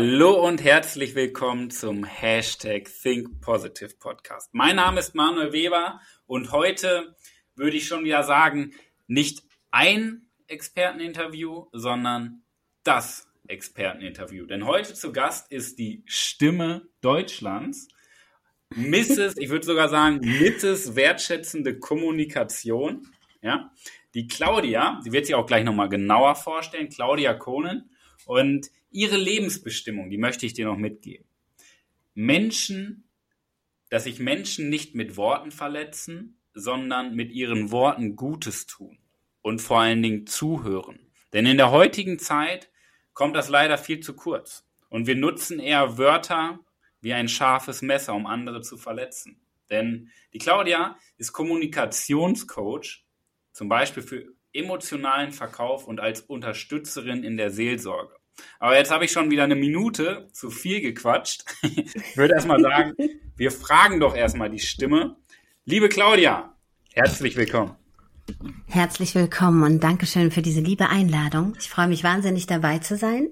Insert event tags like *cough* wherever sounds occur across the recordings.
Hallo und herzlich willkommen zum Hashtag Think Positive Podcast. Mein Name ist Manuel Weber und heute würde ich schon wieder sagen, nicht ein Experteninterview, sondern das Experteninterview. Denn heute zu Gast ist die Stimme Deutschlands. Mrs., ich würde sogar sagen, Mrs. wertschätzende Kommunikation. Ja, die Claudia, sie wird sich auch gleich nochmal genauer vorstellen, Claudia Kohnen. Und ihre Lebensbestimmung, die möchte ich dir noch mitgeben. Menschen, dass sich Menschen nicht mit Worten verletzen, sondern mit ihren Worten Gutes tun und vor allen Dingen zuhören. Denn in der heutigen Zeit kommt das leider viel zu kurz. Und wir nutzen eher Wörter wie ein scharfes Messer, um andere zu verletzen. Denn die Claudia ist Kommunikationscoach, zum Beispiel für emotionalen Verkauf und als Unterstützerin in der Seelsorge. Aber jetzt habe ich schon wieder eine Minute zu viel gequatscht. Ich würde erstmal sagen, *laughs* wir fragen doch erstmal die Stimme. Liebe Claudia, herzlich willkommen. Herzlich willkommen und Dankeschön für diese liebe Einladung. Ich freue mich wahnsinnig dabei zu sein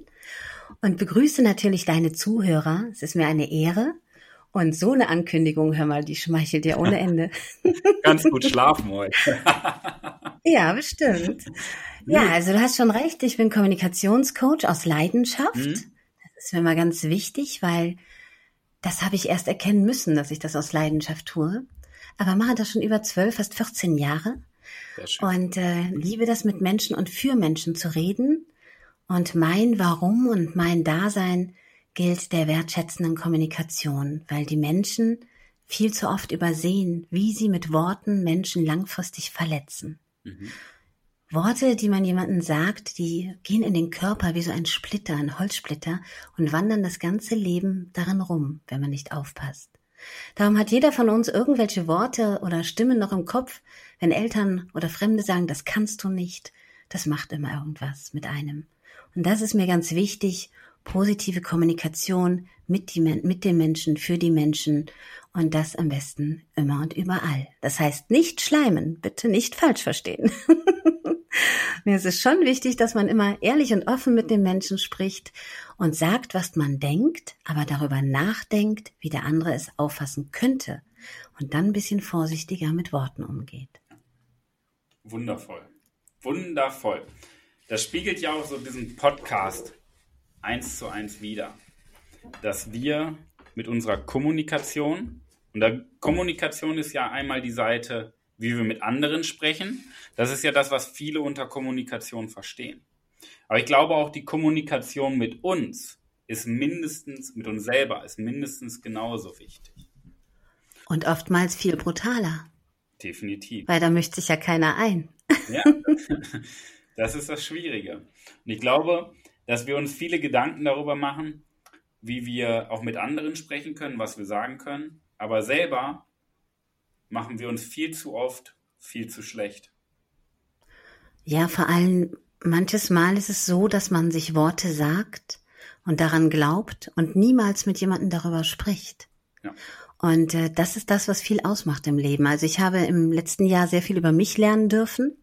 und begrüße natürlich deine Zuhörer. Es ist mir eine Ehre. Und so eine Ankündigung, hör mal, die schmeichelt dir ohne Ende. *laughs* Ganz gut schlafen heute. *laughs* ja, bestimmt. Ja, also du hast schon recht. Ich bin Kommunikationscoach aus Leidenschaft. Mhm. Das ist mir mal ganz wichtig, weil das habe ich erst erkennen müssen, dass ich das aus Leidenschaft tue. Aber mache das schon über zwölf, fast 14 Jahre. Und äh, liebe das mit Menschen und für Menschen zu reden. Und mein Warum und mein Dasein gilt der wertschätzenden Kommunikation, weil die Menschen viel zu oft übersehen, wie sie mit Worten Menschen langfristig verletzen. Mhm. Worte, die man jemandem sagt, die gehen in den Körper wie so ein Splitter, ein Holzsplitter und wandern das ganze Leben darin rum, wenn man nicht aufpasst. Darum hat jeder von uns irgendwelche Worte oder Stimmen noch im Kopf, wenn Eltern oder Fremde sagen, das kannst du nicht, das macht immer irgendwas mit einem. Und das ist mir ganz wichtig, positive Kommunikation mit, die, mit den Menschen, für die Menschen und das am besten immer und überall. Das heißt nicht schleimen, bitte nicht falsch verstehen. *laughs* Mir ist es schon wichtig, dass man immer ehrlich und offen mit den Menschen spricht und sagt, was man denkt, aber darüber nachdenkt, wie der andere es auffassen könnte und dann ein bisschen vorsichtiger mit Worten umgeht. Wundervoll. Wundervoll. Das spiegelt ja auch so diesen Podcast eins zu eins wider, dass wir mit unserer Kommunikation, und der Kommunikation ist ja einmal die Seite wie wir mit anderen sprechen. Das ist ja das, was viele unter Kommunikation verstehen. Aber ich glaube auch, die Kommunikation mit uns ist mindestens, mit uns selber, ist mindestens genauso wichtig. Und oftmals viel brutaler. Definitiv. Weil da möchte sich ja keiner ein. Ja, *laughs* das ist das Schwierige. Und ich glaube, dass wir uns viele Gedanken darüber machen, wie wir auch mit anderen sprechen können, was wir sagen können, aber selber machen wir uns viel zu oft viel zu schlecht. Ja, vor allem manches Mal ist es so, dass man sich Worte sagt und daran glaubt und niemals mit jemandem darüber spricht. Ja. Und äh, das ist das, was viel ausmacht im Leben. Also ich habe im letzten Jahr sehr viel über mich lernen dürfen,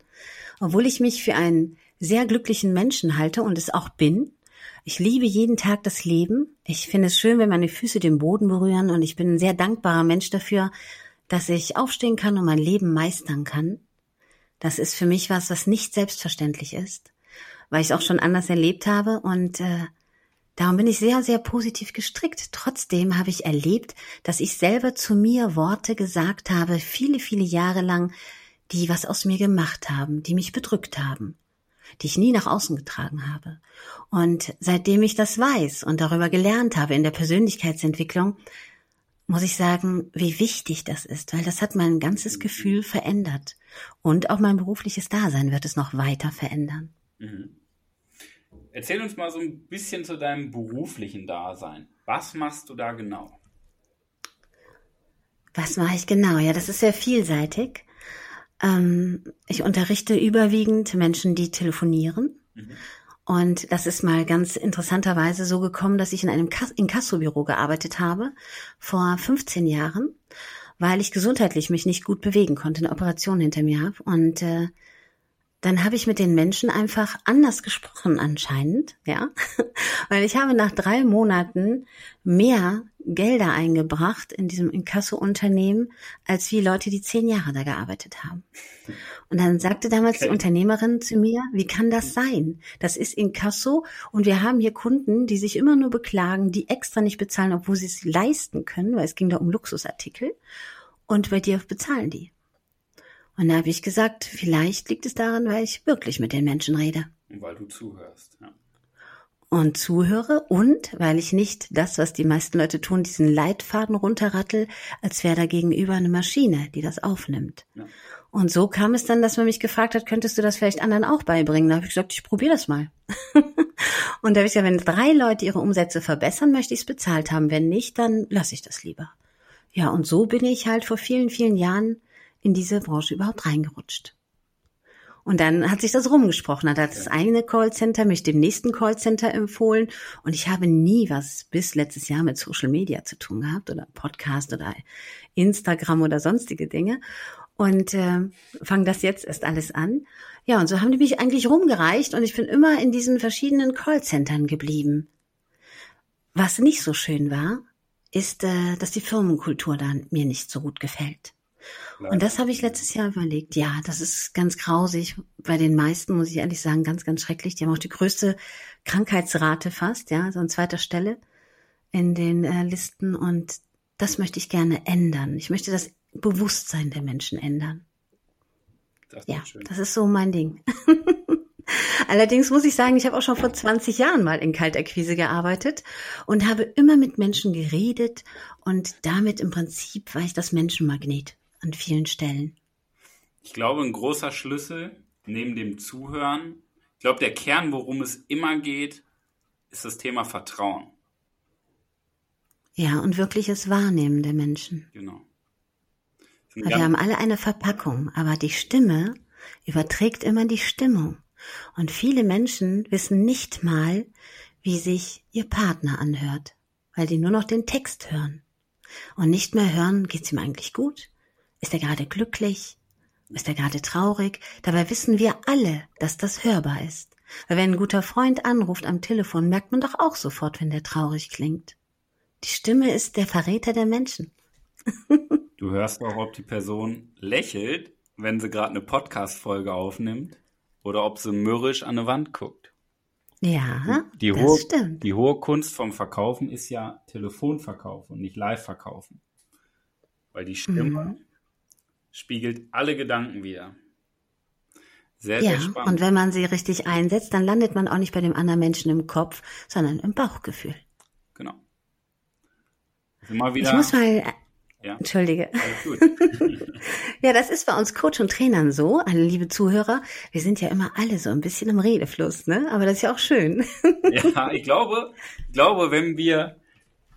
obwohl ich mich für einen sehr glücklichen Menschen halte und es auch bin. Ich liebe jeden Tag das Leben. Ich finde es schön, wenn meine Füße den Boden berühren und ich bin ein sehr dankbarer Mensch dafür, dass ich aufstehen kann und mein Leben meistern kann. Das ist für mich was, was nicht selbstverständlich ist, weil ich es auch schon anders erlebt habe und äh, darum bin ich sehr, sehr positiv gestrickt. Trotzdem habe ich erlebt, dass ich selber zu mir Worte gesagt habe, viele, viele Jahre lang, die was aus mir gemacht haben, die mich bedrückt haben, die ich nie nach außen getragen habe. Und seitdem ich das weiß und darüber gelernt habe in der Persönlichkeitsentwicklung, muss ich sagen, wie wichtig das ist, weil das hat mein ganzes Gefühl verändert. Und auch mein berufliches Dasein wird es noch weiter verändern. Mhm. Erzähl uns mal so ein bisschen zu deinem beruflichen Dasein. Was machst du da genau? Was mache ich genau? Ja, das ist sehr vielseitig. Ähm, ich unterrichte überwiegend Menschen, die telefonieren. Mhm. Und das ist mal ganz interessanterweise so gekommen, dass ich in einem Inkassobüro gearbeitet habe vor 15 Jahren, weil ich gesundheitlich mich nicht gut bewegen konnte, eine Operation hinter mir habe. Und äh, dann habe ich mit den Menschen einfach anders gesprochen anscheinend, ja. *laughs* Weil ich habe nach drei Monaten mehr Gelder eingebracht in diesem Inkasso-Unternehmen, als wie Leute, die zehn Jahre da gearbeitet haben. Und dann sagte damals okay. die Unternehmerin zu mir, wie kann das sein? Das ist Inkasso und wir haben hier Kunden, die sich immer nur beklagen, die extra nicht bezahlen, obwohl sie es leisten können, weil es ging da um Luxusartikel. Und bei dir bezahlen die. Und da habe ich gesagt, vielleicht liegt es daran, weil ich wirklich mit den Menschen rede. Und weil du zuhörst, ja. Und zuhöre und weil ich nicht das, was die meisten Leute tun, diesen Leitfaden runterrattel, als wäre da gegenüber eine Maschine, die das aufnimmt. Ja. Und so kam es dann, dass man mich gefragt hat, könntest du das vielleicht anderen auch beibringen? Da habe ich gesagt, ich probiere das mal. *laughs* und da habe ich gesagt, wenn drei Leute ihre Umsätze verbessern, möchte ich es bezahlt haben. Wenn nicht, dann lasse ich das lieber. Ja, und so bin ich halt vor vielen, vielen Jahren in diese Branche überhaupt reingerutscht. Und dann hat sich das rumgesprochen, hat das eine Callcenter mich dem nächsten Callcenter empfohlen und ich habe nie was bis letztes Jahr mit Social Media zu tun gehabt oder Podcast oder Instagram oder sonstige Dinge und äh, fange das jetzt erst alles an. Ja, und so haben die mich eigentlich rumgereicht und ich bin immer in diesen verschiedenen Callcentern geblieben. Was nicht so schön war, ist, äh, dass die Firmenkultur dann mir nicht so gut gefällt. Und das habe ich letztes Jahr überlegt. Ja, das ist ganz grausig. Bei den meisten muss ich ehrlich sagen, ganz, ganz schrecklich. Die haben auch die größte Krankheitsrate fast, ja, so an zweiter Stelle in den äh, Listen. Und das möchte ich gerne ändern. Ich möchte das Bewusstsein der Menschen ändern. Das ja, das ist so mein Ding. *laughs* Allerdings muss ich sagen, ich habe auch schon vor 20 Jahren mal in Kaltakquise gearbeitet und habe immer mit Menschen geredet und damit im Prinzip war ich das Menschenmagnet an vielen Stellen. Ich glaube, ein großer Schlüssel neben dem Zuhören, ich glaube, der Kern, worum es immer geht, ist das Thema Vertrauen. Ja, und wirkliches Wahrnehmen der Menschen. Genau. wir haben alle eine Verpackung, aber die Stimme überträgt immer die Stimmung. Und viele Menschen wissen nicht mal, wie sich ihr Partner anhört, weil die nur noch den Text hören. Und nicht mehr hören, geht's ihm eigentlich gut? Ist er gerade glücklich? Ist er gerade traurig? Dabei wissen wir alle, dass das hörbar ist. Weil wenn ein guter Freund anruft am Telefon, merkt man doch auch sofort, wenn der traurig klingt. Die Stimme ist der Verräter der Menschen. *laughs* du hörst auch, ob die Person lächelt, wenn sie gerade eine Podcast-Folge aufnimmt oder ob sie mürrisch an eine Wand guckt. Ja, die das hohe, stimmt. Die hohe Kunst vom Verkaufen ist ja Telefonverkauf und nicht Live-Verkaufen. Weil die Stimme mhm spiegelt alle Gedanken wieder. Sehr, ja, sehr spannend. Und wenn man sie richtig einsetzt, dann landet man auch nicht bei dem anderen Menschen im Kopf, sondern im Bauchgefühl. Genau. Also mal wieder, ich muss mal. Ja. Entschuldige. *laughs* ja, das ist bei uns Coach und Trainern so, alle liebe Zuhörer. Wir sind ja immer alle so ein bisschen im Redefluss, ne? Aber das ist ja auch schön. ja, ich glaube, ich glaube, wenn wir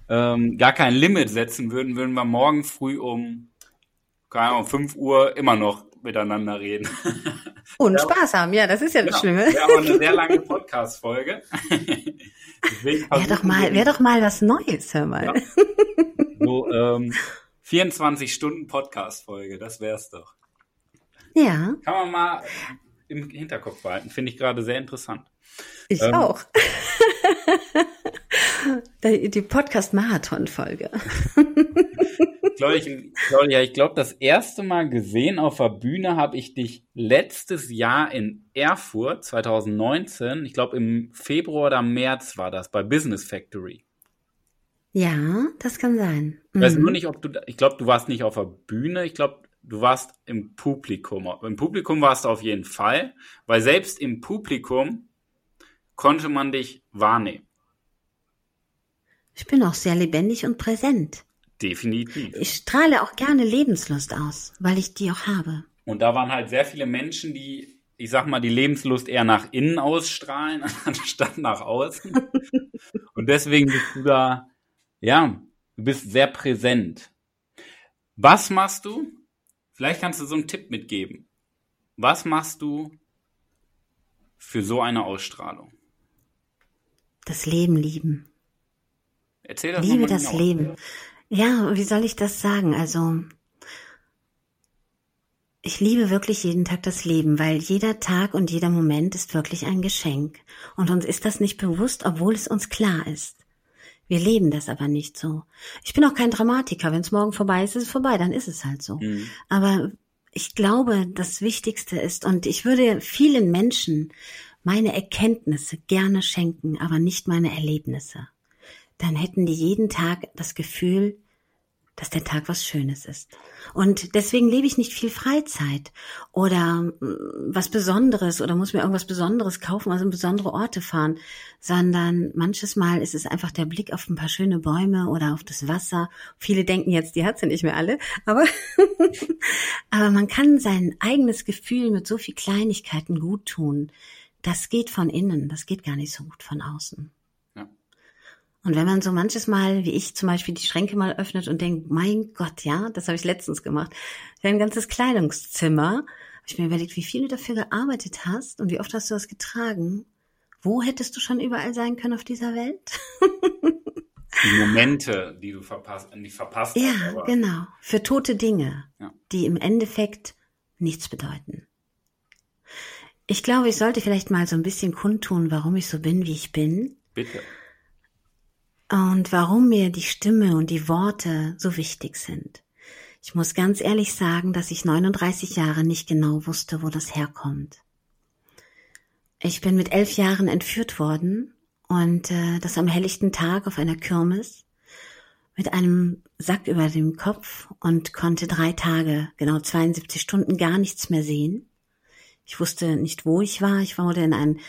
ähm, gar kein Limit setzen würden, würden wir morgen früh um keine Ahnung, 5 Uhr immer noch miteinander reden. *laughs* Und Spaß haben, ja, das ist ja das genau. Schlimme. Wäre aber eine sehr lange Podcast-Folge. *laughs* Wäre doch mal, wäre doch mal was Neues, hör mal. Ja. *laughs* So, ähm, 24 Stunden Podcast-Folge, das wär's doch. Ja. Kann man mal im Hinterkopf behalten, finde ich gerade sehr interessant. Ich ähm, auch. *laughs* Die Podcast-Marathon-Folge. *laughs* Claudia, ich glaube, das erste Mal gesehen auf der Bühne habe ich dich letztes Jahr in Erfurt, 2019. Ich glaube, im Februar oder März war das bei Business Factory. Ja, das kann sein. Ich weiß nur mhm. nicht, ob du, ich glaube, du warst nicht auf der Bühne. Ich glaube, du warst im Publikum. Im Publikum warst du auf jeden Fall, weil selbst im Publikum konnte man dich wahrnehmen. Ich bin auch sehr lebendig und präsent. Definitiv. Ich strahle auch gerne Lebenslust aus, weil ich die auch habe. Und da waren halt sehr viele Menschen, die, ich sag mal, die Lebenslust eher nach innen ausstrahlen, *laughs* anstatt nach außen. Und deswegen bist du da, ja, du bist sehr präsent. Was machst du? Vielleicht kannst du so einen Tipp mitgeben. Was machst du für so eine Ausstrahlung? Das Leben lieben. Erzähl das Liebe das genau. Leben. Ja, wie soll ich das sagen? Also, ich liebe wirklich jeden Tag das Leben, weil jeder Tag und jeder Moment ist wirklich ein Geschenk. Und uns ist das nicht bewusst, obwohl es uns klar ist. Wir leben das aber nicht so. Ich bin auch kein Dramatiker. Wenn es morgen vorbei ist, ist es vorbei, dann ist es halt so. Mhm. Aber ich glaube, das Wichtigste ist, und ich würde vielen Menschen meine Erkenntnisse gerne schenken, aber nicht meine Erlebnisse. Dann hätten die jeden Tag das Gefühl, dass der Tag was Schönes ist. Und deswegen lebe ich nicht viel Freizeit oder mm, was Besonderes oder muss mir irgendwas Besonderes kaufen, also in besondere Orte fahren, sondern manches Mal ist es einfach der Blick auf ein paar schöne Bäume oder auf das Wasser. Viele denken jetzt, die hat sie nicht mehr alle, aber, *laughs* aber man kann sein eigenes Gefühl mit so viel Kleinigkeiten gut tun. Das geht von innen, das geht gar nicht so gut von außen. Und wenn man so manches Mal, wie ich zum Beispiel, die Schränke mal öffnet und denkt, mein Gott, ja, das habe ich letztens gemacht, für ein ganzes Kleidungszimmer, habe ich mir überlegt, wie viel du dafür gearbeitet hast und wie oft hast du das getragen. Wo hättest du schon überall sein können auf dieser Welt? *laughs* die Momente, die du verpasst, nicht verpasst ja, hast. Ja, genau. Für tote Dinge, ja. die im Endeffekt nichts bedeuten. Ich glaube, ich sollte vielleicht mal so ein bisschen kundtun, warum ich so bin, wie ich bin. Bitte und warum mir die Stimme und die Worte so wichtig sind. Ich muss ganz ehrlich sagen, dass ich 39 Jahre nicht genau wusste, wo das herkommt. Ich bin mit elf Jahren entführt worden und äh, das am helllichten Tag auf einer Kirmes mit einem Sack über dem Kopf und konnte drei Tage, genau 72 Stunden gar nichts mehr sehen. Ich wusste nicht, wo ich war. Ich wurde in ein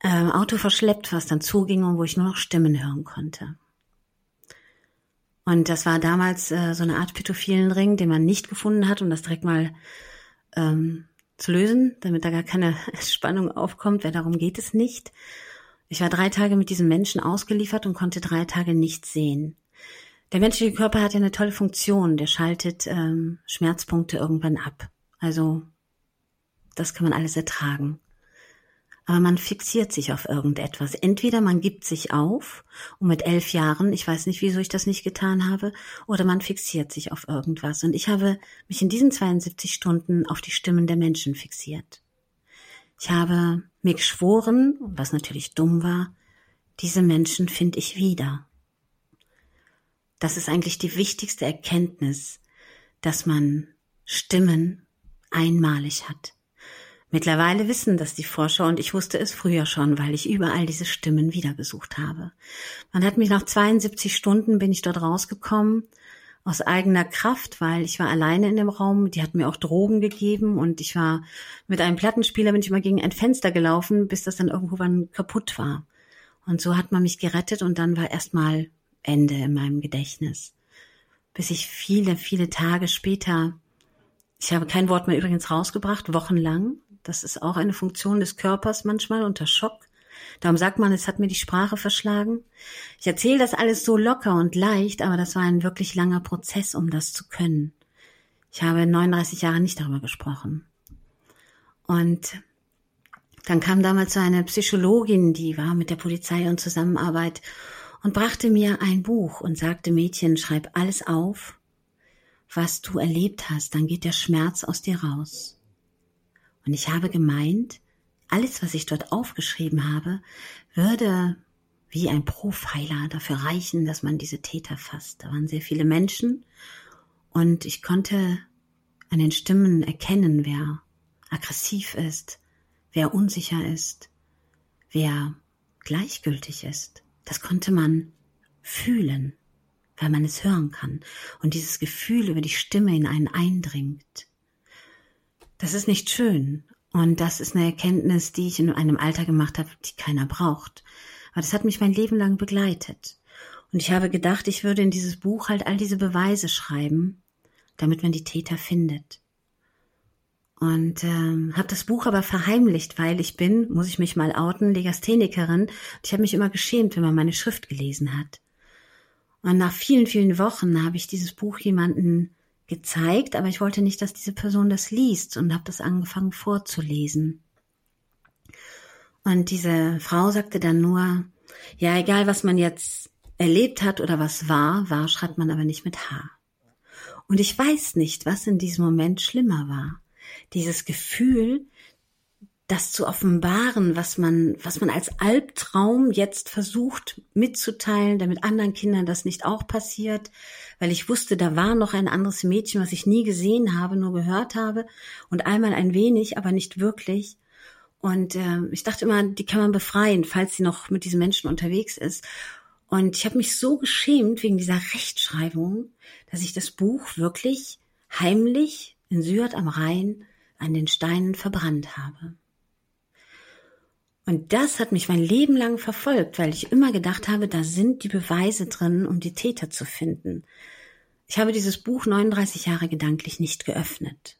äh, Auto verschleppt, was dann zuging und wo ich nur noch Stimmen hören konnte. Und das war damals äh, so eine Art pädophilen Ring, den man nicht gefunden hat, um das direkt mal ähm, zu lösen, damit da gar keine *laughs* Spannung aufkommt, weil darum geht es nicht. Ich war drei Tage mit diesem Menschen ausgeliefert und konnte drei Tage nichts sehen. Der menschliche Körper hat ja eine tolle Funktion, der schaltet ähm, Schmerzpunkte irgendwann ab. Also das kann man alles ertragen aber man fixiert sich auf irgendetwas. Entweder man gibt sich auf, und mit elf Jahren, ich weiß nicht, wieso ich das nicht getan habe, oder man fixiert sich auf irgendwas. Und ich habe mich in diesen 72 Stunden auf die Stimmen der Menschen fixiert. Ich habe mir geschworen, was natürlich dumm war, diese Menschen finde ich wieder. Das ist eigentlich die wichtigste Erkenntnis, dass man Stimmen einmalig hat. Mittlerweile wissen das die Forscher und ich wusste es früher schon, weil ich überall diese Stimmen wiedergesucht habe. Man hat mich nach 72 Stunden bin ich dort rausgekommen aus eigener Kraft, weil ich war alleine in dem Raum. Die hat mir auch Drogen gegeben und ich war mit einem Plattenspieler bin ich mal gegen ein Fenster gelaufen, bis das dann irgendwann kaputt war. Und so hat man mich gerettet und dann war erstmal Ende in meinem Gedächtnis. Bis ich viele, viele Tage später, ich habe kein Wort mehr übrigens rausgebracht, wochenlang, das ist auch eine Funktion des Körpers manchmal unter Schock. Darum sagt man, es hat mir die Sprache verschlagen. Ich erzähle das alles so locker und leicht, aber das war ein wirklich langer Prozess, um das zu können. Ich habe 39 Jahre nicht darüber gesprochen. Und dann kam damals so eine Psychologin, die war mit der Polizei und Zusammenarbeit und brachte mir ein Buch und sagte, Mädchen, schreib alles auf, was du erlebt hast, dann geht der Schmerz aus dir raus. Und ich habe gemeint, alles, was ich dort aufgeschrieben habe, würde wie ein Profiler dafür reichen, dass man diese Täter fasst. Da waren sehr viele Menschen und ich konnte an den Stimmen erkennen, wer aggressiv ist, wer unsicher ist, wer gleichgültig ist. Das konnte man fühlen, weil man es hören kann und dieses Gefühl über die Stimme in einen eindringt. Das ist nicht schön. Und das ist eine Erkenntnis, die ich in einem Alter gemacht habe, die keiner braucht. Aber das hat mich mein Leben lang begleitet. Und ich habe gedacht, ich würde in dieses Buch halt all diese Beweise schreiben, damit man die Täter findet. Und ähm, habe das Buch aber verheimlicht, weil ich bin, muss ich mich mal outen, Legasthenikerin. Ich habe mich immer geschämt, wenn man meine Schrift gelesen hat. Und nach vielen, vielen Wochen habe ich dieses Buch jemanden gezeigt, aber ich wollte nicht, dass diese Person das liest und habe das angefangen vorzulesen. Und diese Frau sagte dann nur, ja, egal was man jetzt erlebt hat oder was war, war schreibt man aber nicht mit H. Und ich weiß nicht, was in diesem Moment schlimmer war. dieses Gefühl, das zu offenbaren, was man, was man als Albtraum jetzt versucht mitzuteilen, damit anderen Kindern das nicht auch passiert, weil ich wusste, da war noch ein anderes Mädchen, was ich nie gesehen habe, nur gehört habe und einmal ein wenig, aber nicht wirklich. Und äh, ich dachte immer, die kann man befreien, falls sie noch mit diesen Menschen unterwegs ist. Und ich habe mich so geschämt wegen dieser Rechtschreibung, dass ich das Buch wirklich heimlich in Syrt am Rhein an den Steinen verbrannt habe. Und das hat mich mein Leben lang verfolgt, weil ich immer gedacht habe, da sind die Beweise drin, um die Täter zu finden. Ich habe dieses Buch 39 Jahre gedanklich nicht geöffnet.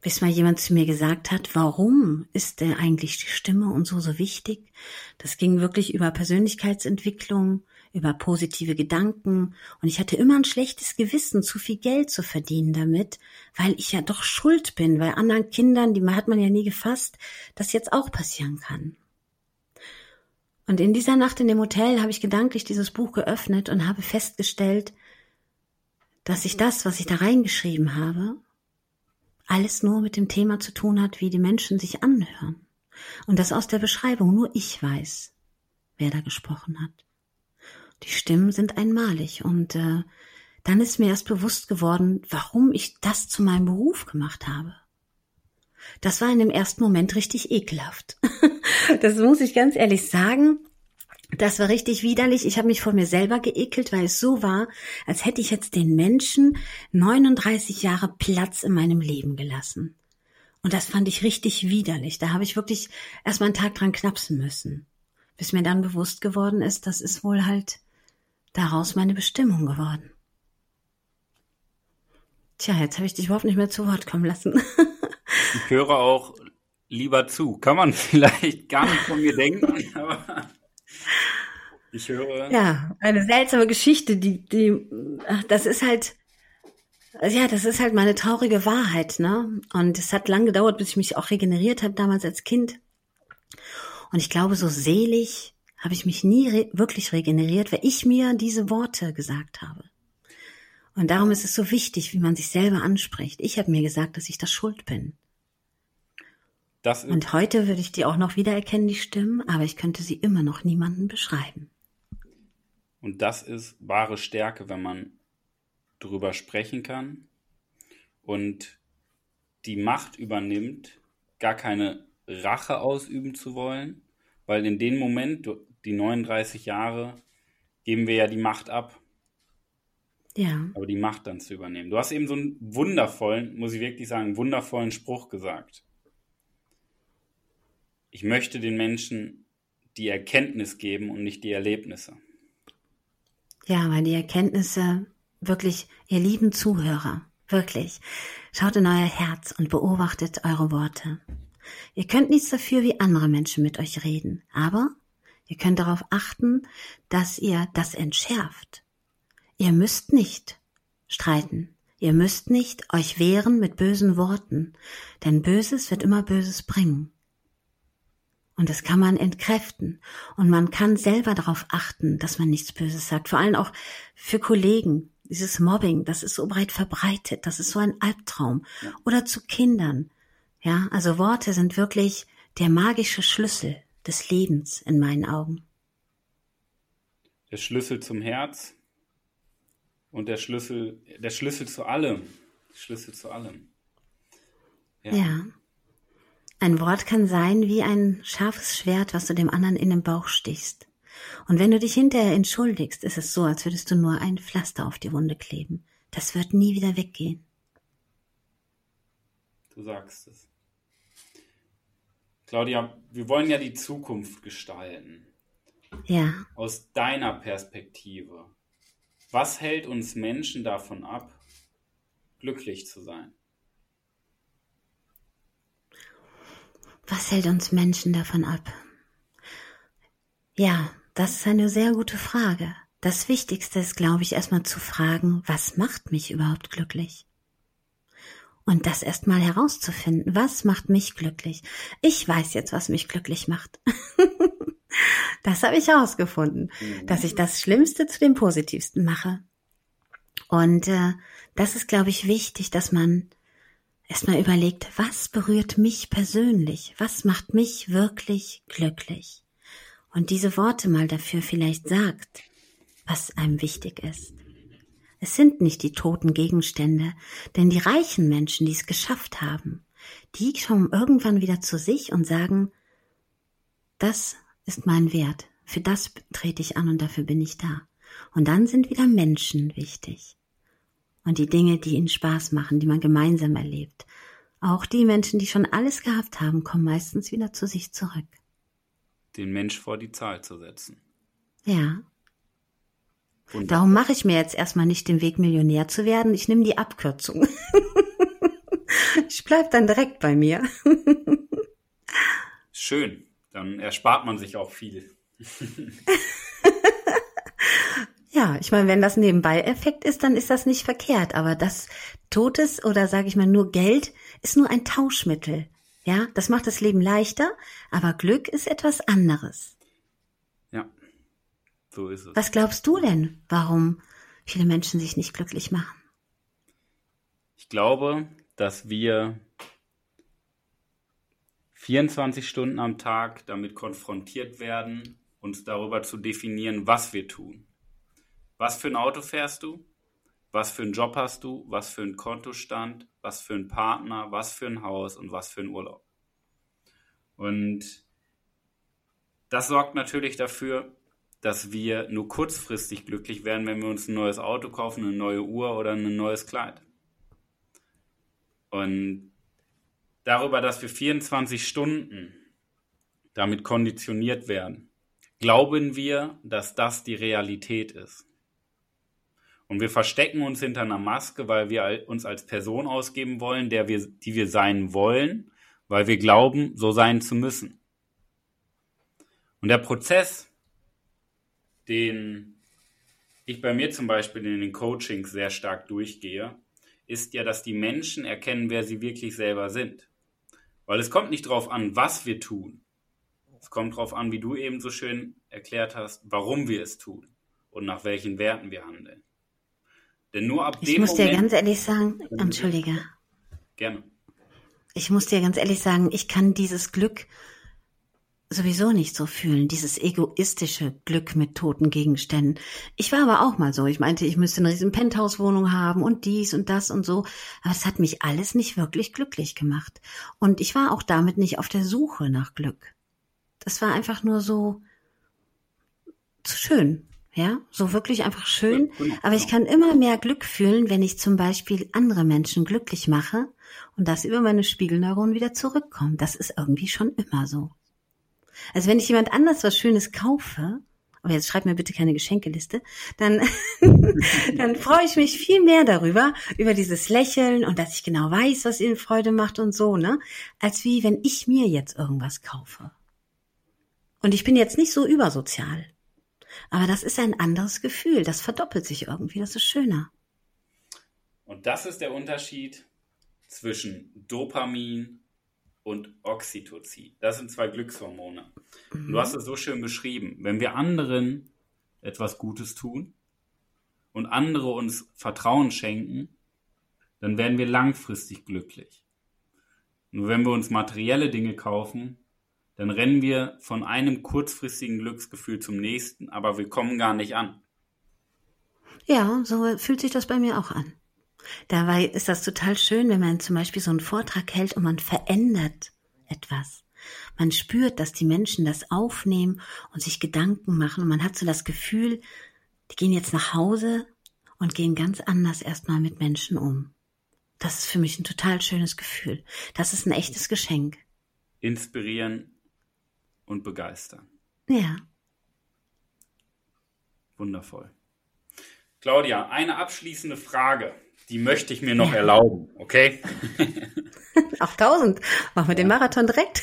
Bis mal jemand zu mir gesagt hat, warum ist denn eigentlich die Stimme und so so wichtig? Das ging wirklich über Persönlichkeitsentwicklung, über positive Gedanken und ich hatte immer ein schlechtes Gewissen, zu viel Geld zu verdienen damit, weil ich ja doch schuld bin, weil anderen Kindern, die hat man ja nie gefasst, das jetzt auch passieren kann. Und in dieser Nacht in dem Hotel habe ich gedanklich dieses Buch geöffnet und habe festgestellt, dass ich das, was ich da reingeschrieben habe, alles nur mit dem Thema zu tun hat, wie die Menschen sich anhören. Und dass aus der Beschreibung nur ich weiß, wer da gesprochen hat. Die Stimmen sind einmalig und äh, dann ist mir erst bewusst geworden, warum ich das zu meinem Beruf gemacht habe. Das war in dem ersten Moment richtig ekelhaft. *laughs* das muss ich ganz ehrlich sagen. Das war richtig widerlich. Ich habe mich vor mir selber geekelt, weil es so war, als hätte ich jetzt den Menschen 39 Jahre Platz in meinem Leben gelassen. Und das fand ich richtig widerlich. Da habe ich wirklich erst mal einen Tag dran knapsen müssen. Bis mir dann bewusst geworden ist, das ist wohl halt daraus meine Bestimmung geworden. Tja, jetzt habe ich dich überhaupt nicht mehr zu Wort kommen lassen. *laughs* ich höre auch lieber zu. Kann man *laughs* vielleicht gar nicht von mir denken, *laughs* aber ich höre. Ja, eine seltsame Geschichte, die, die, das ist halt, ja, das ist halt meine traurige Wahrheit, ne? Und es hat lang gedauert, bis ich mich auch regeneriert habe, damals als Kind. Und ich glaube, so selig habe ich mich nie re wirklich regeneriert, weil ich mir diese Worte gesagt habe. Und darum ist es so wichtig, wie man sich selber anspricht. Ich habe mir gesagt, dass ich das schuld bin. Das und heute würde ich die auch noch wiedererkennen, die Stimmen, aber ich könnte sie immer noch niemandem beschreiben. Und das ist wahre Stärke, wenn man drüber sprechen kann und die Macht übernimmt, gar keine Rache ausüben zu wollen, weil in dem Moment, die 39 Jahre, geben wir ja die Macht ab. Ja. Aber die Macht dann zu übernehmen. Du hast eben so einen wundervollen, muss ich wirklich sagen, wundervollen Spruch gesagt ich möchte den Menschen die Erkenntnis geben und nicht die Erlebnisse. Ja, weil die Erkenntnisse wirklich, ihr lieben Zuhörer, wirklich, schaut in euer Herz und beobachtet eure Worte. Ihr könnt nichts dafür, wie andere Menschen mit euch reden, aber ihr könnt darauf achten, dass ihr das entschärft. Ihr müsst nicht streiten. Ihr müsst nicht euch wehren mit bösen Worten, denn Böses wird immer Böses bringen. Und das kann man entkräften. Und man kann selber darauf achten, dass man nichts Böses sagt. Vor allem auch für Kollegen. Dieses Mobbing, das ist so breit verbreitet. Das ist so ein Albtraum. Oder zu Kindern. Ja, also Worte sind wirklich der magische Schlüssel des Lebens in meinen Augen. Der Schlüssel zum Herz und der Schlüssel, der Schlüssel zu allem. Schlüssel zu allem. ja. ja. Ein Wort kann sein wie ein scharfes Schwert, was du dem anderen in den Bauch stichst. Und wenn du dich hinterher entschuldigst, ist es so, als würdest du nur ein Pflaster auf die Wunde kleben. Das wird nie wieder weggehen. Du sagst es. Claudia, wir wollen ja die Zukunft gestalten. Ja. Aus deiner Perspektive. Was hält uns Menschen davon ab, glücklich zu sein? Was hält uns Menschen davon ab? Ja, das ist eine sehr gute Frage. Das Wichtigste ist, glaube ich, erstmal zu fragen, was macht mich überhaupt glücklich? Und das erstmal herauszufinden, was macht mich glücklich? Ich weiß jetzt, was mich glücklich macht. *laughs* das habe ich herausgefunden, mhm. dass ich das Schlimmste zu dem Positivsten mache. Und äh, das ist, glaube ich, wichtig, dass man erstmal überlegt, was berührt mich persönlich? Was macht mich wirklich glücklich? Und diese Worte mal dafür vielleicht sagt, was einem wichtig ist. Es sind nicht die toten Gegenstände, denn die reichen Menschen, die es geschafft haben, die kommen irgendwann wieder zu sich und sagen, das ist mein Wert, für das trete ich an und dafür bin ich da. Und dann sind wieder Menschen wichtig. Und die Dinge, die ihnen Spaß machen, die man gemeinsam erlebt. Auch die Menschen, die schon alles gehabt haben, kommen meistens wieder zu sich zurück. Den Mensch vor die Zahl zu setzen. Ja, Wunderbar. Darum mache ich mir jetzt erstmal nicht den Weg, Millionär zu werden. Ich nehme die Abkürzung. *laughs* ich bleib dann direkt bei mir. Schön. Dann erspart man sich auch viel. *laughs* ja, ich meine, wenn das Nebenbei-Effekt ist, dann ist das nicht verkehrt. Aber das Totes oder sage ich mal nur Geld ist nur ein Tauschmittel. Ja, das macht das Leben leichter, aber Glück ist etwas anderes. So ist es. Was glaubst du denn, warum viele Menschen sich nicht glücklich machen? Ich glaube, dass wir 24 Stunden am Tag damit konfrontiert werden, uns darüber zu definieren, was wir tun. Was für ein Auto fährst du? Was für einen Job hast du? Was für einen Kontostand? Was für einen Partner? Was für ein Haus? Und was für einen Urlaub? Und das sorgt natürlich dafür, dass wir nur kurzfristig glücklich werden, wenn wir uns ein neues Auto kaufen, eine neue Uhr oder ein neues Kleid. Und darüber, dass wir 24 Stunden damit konditioniert werden, glauben wir, dass das die Realität ist. Und wir verstecken uns hinter einer Maske, weil wir uns als Person ausgeben wollen, der wir, die wir sein wollen, weil wir glauben, so sein zu müssen. Und der Prozess, den ich bei mir zum Beispiel in den Coachings sehr stark durchgehe, ist ja, dass die Menschen erkennen, wer sie wirklich selber sind. Weil es kommt nicht darauf an, was wir tun. Es kommt darauf an, wie du eben so schön erklärt hast, warum wir es tun und nach welchen Werten wir handeln. Denn nur ab ich dem muss Moment, dir ganz ehrlich sagen, entschuldige. Gerne. Ich muss dir ganz ehrlich sagen, ich kann dieses Glück sowieso nicht so fühlen, dieses egoistische Glück mit toten Gegenständen. Ich war aber auch mal so. Ich meinte, ich müsste eine riesen Penthouse-Wohnung haben und dies und das und so. Aber es hat mich alles nicht wirklich glücklich gemacht. Und ich war auch damit nicht auf der Suche nach Glück. Das war einfach nur so zu schön. Ja, so wirklich einfach schön. Aber ich kann immer mehr Glück fühlen, wenn ich zum Beispiel andere Menschen glücklich mache und das über meine Spiegelneuronen wieder zurückkommt. Das ist irgendwie schon immer so. Also wenn ich jemand anders was Schönes kaufe, aber jetzt schreib mir bitte keine Geschenkeliste, dann, *laughs* dann freue ich mich viel mehr darüber, über dieses Lächeln und dass ich genau weiß, was ihnen Freude macht und so, ne? Als wie wenn ich mir jetzt irgendwas kaufe. Und ich bin jetzt nicht so übersozial. Aber das ist ein anderes Gefühl. Das verdoppelt sich irgendwie. Das ist schöner. Und das ist der Unterschied zwischen Dopamin und Oxytocin. Das sind zwei Glückshormone. Mhm. Du hast es so schön beschrieben. Wenn wir anderen etwas Gutes tun und andere uns Vertrauen schenken, dann werden wir langfristig glücklich. Nur wenn wir uns materielle Dinge kaufen, dann rennen wir von einem kurzfristigen Glücksgefühl zum nächsten, aber wir kommen gar nicht an. Ja, so fühlt sich das bei mir auch an. Dabei ist das total schön, wenn man zum Beispiel so einen Vortrag hält und man verändert etwas. Man spürt, dass die Menschen das aufnehmen und sich Gedanken machen und man hat so das Gefühl, die gehen jetzt nach Hause und gehen ganz anders erstmal mit Menschen um. Das ist für mich ein total schönes Gefühl. Das ist ein echtes Geschenk. Inspirieren und begeistern. Ja. Wundervoll. Claudia, eine abschließende Frage. Die möchte ich mir noch erlauben, okay? *laughs* Auf 1000. Machen wir den Marathon direkt.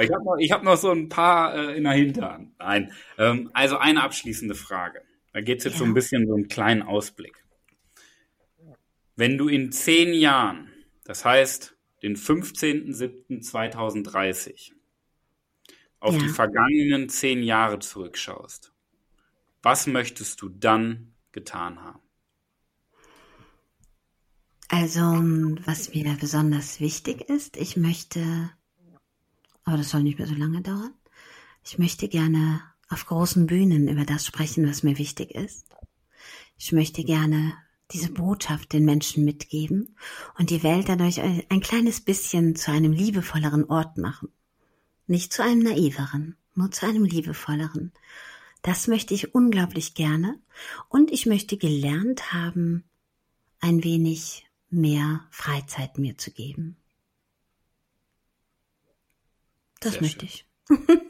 ich habe noch, hab noch so ein paar äh, in der Hinterhand. Nein. Ähm, also eine abschließende Frage. Da geht es jetzt ja. so ein bisschen so einen kleinen Ausblick. Wenn du in zehn Jahren, das heißt den 15.07.2030, auf ja. die vergangenen zehn Jahre zurückschaust, was möchtest du dann getan haben? Also, was mir besonders wichtig ist, ich möchte, aber das soll nicht mehr so lange dauern, ich möchte gerne auf großen Bühnen über das sprechen, was mir wichtig ist. Ich möchte gerne diese Botschaft den Menschen mitgeben und die Welt dadurch ein kleines bisschen zu einem liebevolleren Ort machen. Nicht zu einem naiveren, nur zu einem liebevolleren. Das möchte ich unglaublich gerne und ich möchte gelernt haben, ein wenig mehr Freizeit mir zu geben. Das Sehr möchte schön. ich.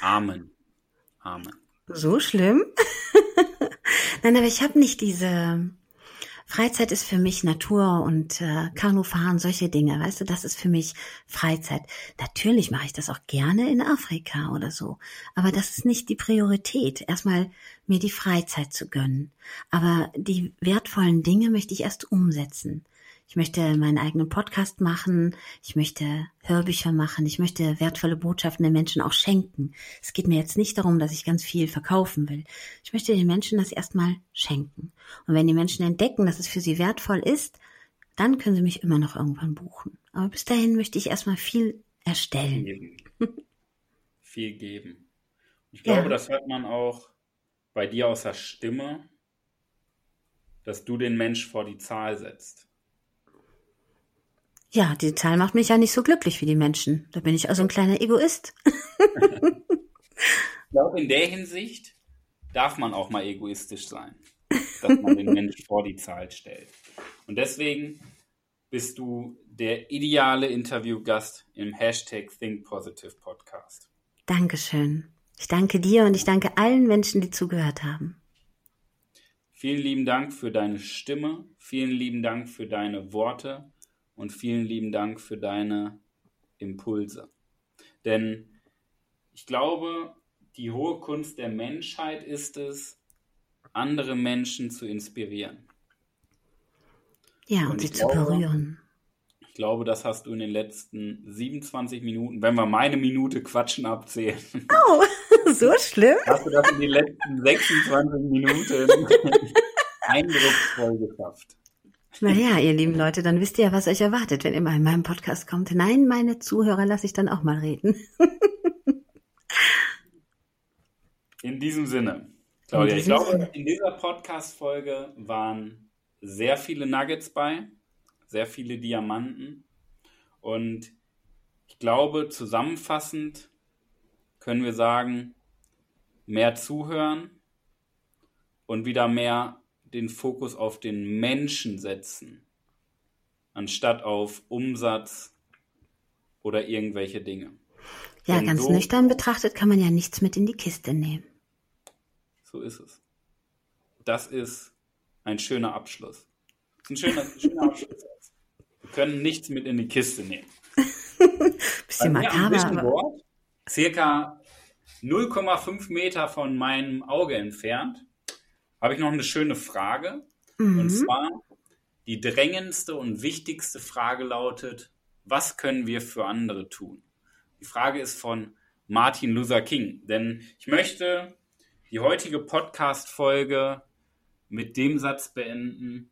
*laughs* Amen. Amen. So schlimm? *laughs* Nein, aber ich habe nicht diese Freizeit ist für mich Natur und äh, Kanufahren, solche Dinge, weißt du, das ist für mich Freizeit. Natürlich mache ich das auch gerne in Afrika oder so, aber das ist nicht die Priorität, erstmal mir die Freizeit zu gönnen. Aber die wertvollen Dinge möchte ich erst umsetzen. Ich möchte meinen eigenen Podcast machen. Ich möchte Hörbücher machen. Ich möchte wertvolle Botschaften den Menschen auch schenken. Es geht mir jetzt nicht darum, dass ich ganz viel verkaufen will. Ich möchte den Menschen das erstmal schenken. Und wenn die Menschen entdecken, dass es für sie wertvoll ist, dann können sie mich immer noch irgendwann buchen. Aber bis dahin möchte ich erstmal viel erstellen. Geben. *laughs* viel geben. Ich glaube, ja. das hört man auch bei dir aus der Stimme, dass du den Mensch vor die Zahl setzt. Ja, die Zahl macht mich ja nicht so glücklich wie die Menschen. Da bin ich also ein kleiner Egoist. *laughs* ich glaube, in der Hinsicht darf man auch mal egoistisch sein, dass man den Menschen vor die Zahl stellt. Und deswegen bist du der ideale Interviewgast im Hashtag Think Positive Podcast. Dankeschön. Ich danke dir und ich danke allen Menschen, die zugehört haben. Vielen lieben Dank für deine Stimme, vielen lieben Dank für deine Worte und vielen lieben Dank für deine Impulse. Denn ich glaube, die hohe Kunst der Menschheit ist es, andere Menschen zu inspirieren. Ja, und, und sie glaube, zu berühren. Ich glaube, das hast du in den letzten 27 Minuten, wenn wir meine Minute Quatschen abzählen. Oh, *laughs* so schlimm? Hast du das in den letzten 26 Minuten *laughs* *laughs* eindrucksvoll geschafft. Naja, ihr lieben Leute, dann wisst ihr ja, was euch erwartet, wenn ihr mal in meinem Podcast kommt. Nein, meine Zuhörer lasse ich dann auch mal reden. *laughs* in diesem Sinne, Claudia, diesem ich glaube, Sinne. in dieser Podcast-Folge waren sehr viele Nuggets bei, sehr viele Diamanten. Und ich glaube, zusammenfassend können wir sagen, mehr zuhören und wieder mehr den Fokus auf den Menschen setzen, anstatt auf Umsatz oder irgendwelche Dinge. Ja, Denn ganz so, nüchtern betrachtet kann man ja nichts mit in die Kiste nehmen. So ist es. Das ist ein schöner Abschluss. Ein schöner, schöner Abschluss. Wir können nichts mit in die Kiste nehmen. *laughs* bisschen makaber. Wort, circa 0,5 Meter von meinem Auge entfernt, habe ich noch eine schöne Frage. Mhm. Und zwar, die drängendste und wichtigste Frage lautet, was können wir für andere tun? Die Frage ist von Martin Luther King. Denn ich möchte die heutige Podcast-Folge mit dem Satz beenden,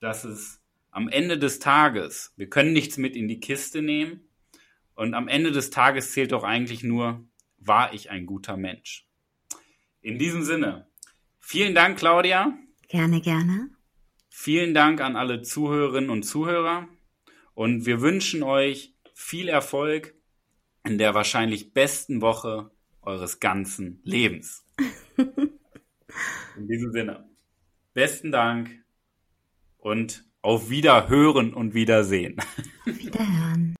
dass es am Ende des Tages, wir können nichts mit in die Kiste nehmen und am Ende des Tages zählt doch eigentlich nur, war ich ein guter Mensch? In diesem Sinne, Vielen Dank, Claudia. Gerne, gerne. Vielen Dank an alle Zuhörerinnen und Zuhörer. Und wir wünschen euch viel Erfolg in der wahrscheinlich besten Woche eures ganzen Lebens. *laughs* in diesem Sinne, besten Dank und auf Wiederhören und Wiedersehen. Wiederhören.